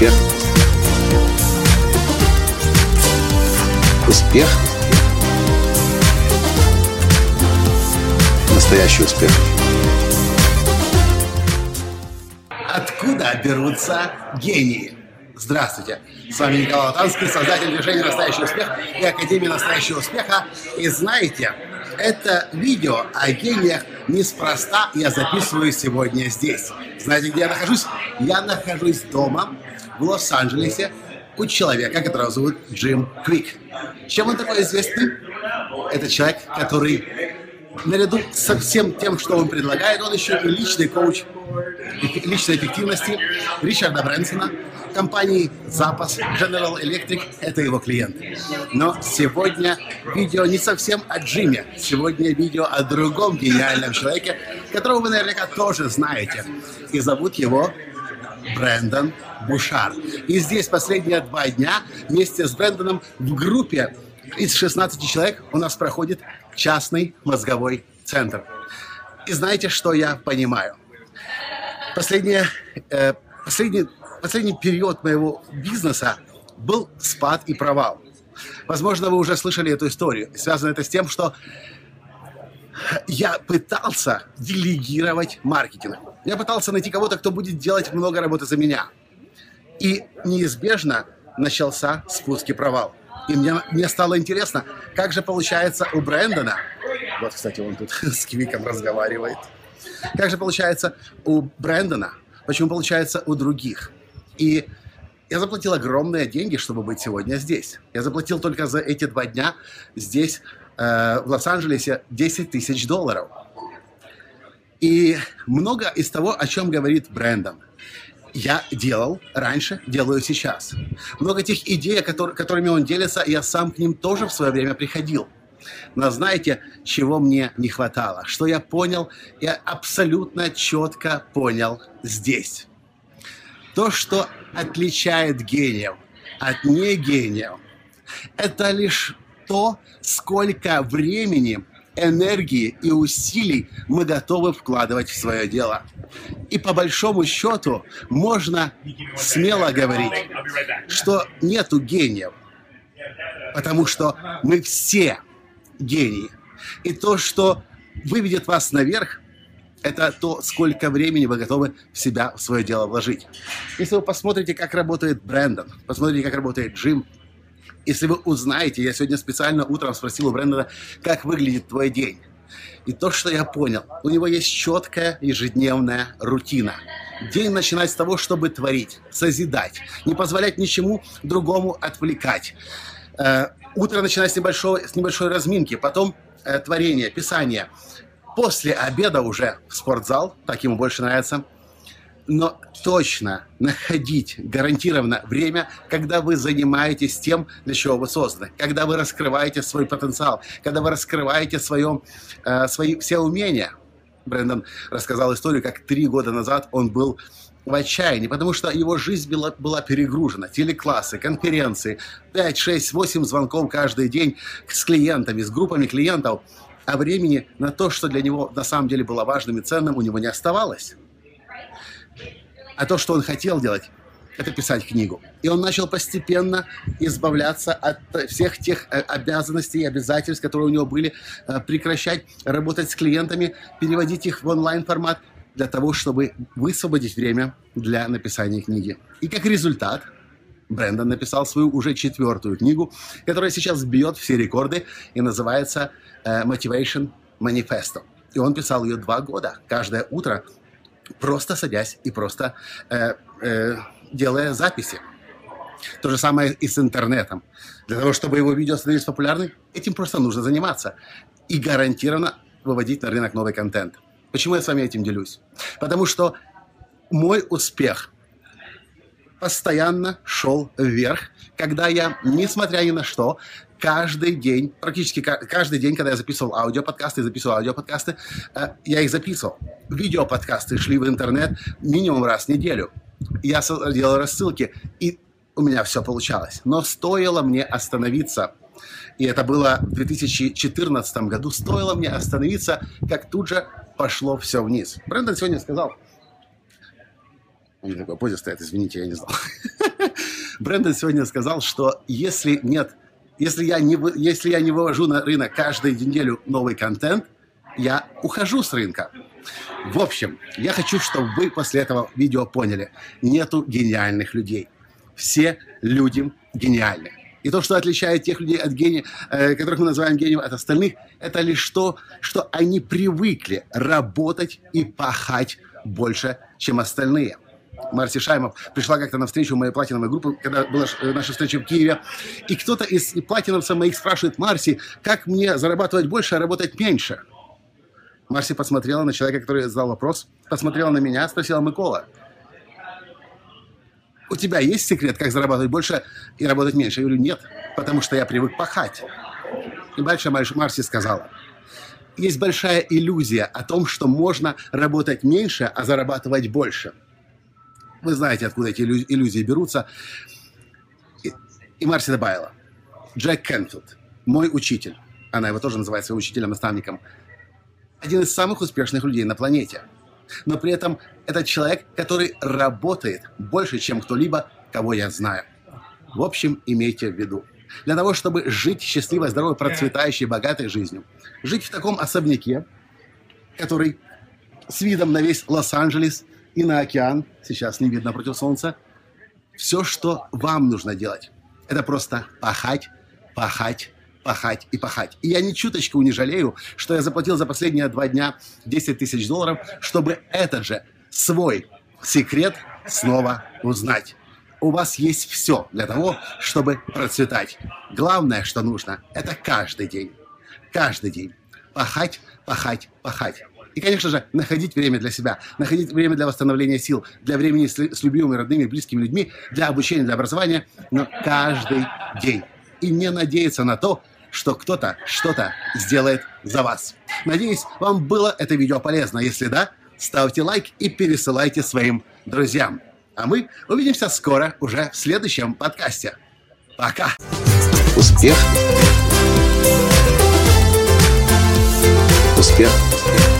Успех. Успех. Настоящий успех. Откуда берутся гении? Здравствуйте! С вами Николай Латанский, создатель движения «Настоящий успех» и Академии «Настоящего успеха». И знаете, это видео о гениях неспроста я записываю сегодня здесь. Знаете, где я нахожусь? Я нахожусь дома в Лос-Анджелесе у человека, которого зовут Джим Квик. Чем он такой известный? Это человек, который наряду со всем тем, что он предлагает, он еще и личный коуч личной эффективности Ричарда Брэнсона, компании «Запас», General Electric – это его клиенты. Но сегодня видео не совсем о Джиме. Сегодня видео о другом гениальном человеке, которого вы наверняка тоже знаете. И зовут его Брэндон Бушар. И здесь последние два дня вместе с Брэндоном в группе из 16 человек у нас проходит частный мозговой центр. И знаете, что я понимаю? Последнее, э, последний, последний период моего бизнеса был спад и провал. Возможно, вы уже слышали эту историю. Связано это с тем, что я пытался делегировать маркетинг. Я пытался найти кого-то, кто будет делать много работы за меня. И неизбежно начался спуск и провал. И мне, мне стало интересно, как же получается у Брэндона, вот, кстати, он тут с Квиком разговаривает, как же получается у Брэндона, почему получается у других. И я заплатил огромные деньги, чтобы быть сегодня здесь. Я заплатил только за эти два дня здесь, э, в Лос-Анджелесе, 10 тысяч долларов. И много из того, о чем говорит Брэндон, я делал раньше, делаю сейчас. Много тех идей, которыми он делится, я сам к ним тоже в свое время приходил. Но знаете, чего мне не хватало? Что я понял? Я абсолютно четко понял здесь. То, что отличает гениев от негениев, это лишь то, сколько времени, энергии и усилий мы готовы вкладывать в свое дело. И по большому счету можно смело говорить, что нету гениев, потому что мы все гений. И то, что выведет вас наверх, это то, сколько времени вы готовы в себя, в свое дело вложить. Если вы посмотрите, как работает Брэндон, посмотрите, как работает Джим, если вы узнаете, я сегодня специально утром спросил у Брэндона, как выглядит твой день. И то, что я понял, у него есть четкая ежедневная рутина. День начинать с того, чтобы творить, созидать, не позволять ничему другому отвлекать. Э, утро начинать с, небольшой, с небольшой разминки, потом э, творение, писание. После обеда уже в спортзал, так ему больше нравится. Но точно находить гарантированно время, когда вы занимаетесь тем, для чего вы созданы, когда вы раскрываете свой потенциал, когда вы раскрываете свое, э, свои все умения. Брэндон рассказал историю, как три года назад он был в отчаянии, потому что его жизнь была, была перегружена. Телеклассы, конференции, 5, 6, 8 звонков каждый день с клиентами, с группами клиентов. А времени на то, что для него на самом деле было важным и ценным, у него не оставалось. А то, что он хотел делать, это писать книгу. И он начал постепенно избавляться от всех тех э, обязанностей и обязательств, которые у него были, э, прекращать работать с клиентами, переводить их в онлайн-формат для того, чтобы высвободить время для написания книги. И как результат, Брэндон написал свою уже четвертую книгу, которая сейчас бьет все рекорды и называется э, Motivation Manifesto. И он писал ее два года, каждое утро, просто садясь и просто э, э, делая записи. То же самое и с интернетом. Для того, чтобы его видео становились популярны, этим просто нужно заниматься. И гарантированно выводить на рынок новый контент. Почему я с вами этим делюсь? Потому что мой успех постоянно шел вверх, когда я, несмотря ни на что, каждый день, практически каждый день, когда я записывал аудиоподкасты, записывал аудиоподкасты, э, я их записывал. Видеоподкасты шли в интернет минимум раз в неделю. Я делал рассылки, и у меня все получалось. Но стоило мне остановиться и это было в 2014 году, стоило мне остановиться, как тут же пошло все вниз. Брэндон сегодня сказал, он такой позе стоит, извините, я не знал. Брэндон сегодня сказал, что если нет, если я не, если я не вывожу на рынок каждую неделю новый контент, я ухожу с рынка. В общем, я хочу, чтобы вы после этого видео поняли, нету гениальных людей. Все люди гениальны. И то, что отличает тех людей от гения, э, которых мы называем гением от остальных, это лишь то, что они привыкли работать и пахать больше, чем остальные. Марси Шаймов пришла как-то на встречу моей платиновой группы, когда была э, наша встреча в Киеве, и кто-то из платиновцев моих спрашивает, Марси, как мне зарабатывать больше, а работать меньше? Марси посмотрела на человека, который задал вопрос, посмотрела на меня, спросила Микола, у тебя есть секрет, как зарабатывать больше и работать меньше? Я говорю, нет, потому что я привык пахать. И дальше Марси сказала, есть большая иллюзия о том, что можно работать меньше, а зарабатывать больше. Вы знаете, откуда эти иллюзии берутся. И, и Марси добавила, Джек Кентфилд, мой учитель, она его тоже называет своим учителем-наставником, один из самых успешных людей на планете. Но при этом это человек, который работает больше, чем кто-либо, кого я знаю. В общем, имейте в виду. Для того, чтобы жить счастливой, здоровой, процветающей, богатой жизнью. Жить в таком особняке, который с видом на весь Лос-Анджелес и на океан, сейчас не видно против солнца, все, что вам нужно делать, это просто пахать, пахать, пахать и пахать. И я ни чуточку не жалею, что я заплатил за последние два дня 10 тысяч долларов, чтобы этот же свой секрет снова узнать. У вас есть все для того, чтобы процветать. Главное, что нужно, это каждый день. Каждый день. Пахать, пахать, пахать. И, конечно же, находить время для себя, находить время для восстановления сил, для времени с, с любимыми, родными, близкими людьми, для обучения, для образования, но каждый день. И не надеяться на то, что кто-то что-то сделает за вас. Надеюсь, вам было это видео полезно. Если да, ставьте лайк и пересылайте своим друзьям. А мы увидимся скоро уже в следующем подкасте. Пока! Успех! Успех! Успех!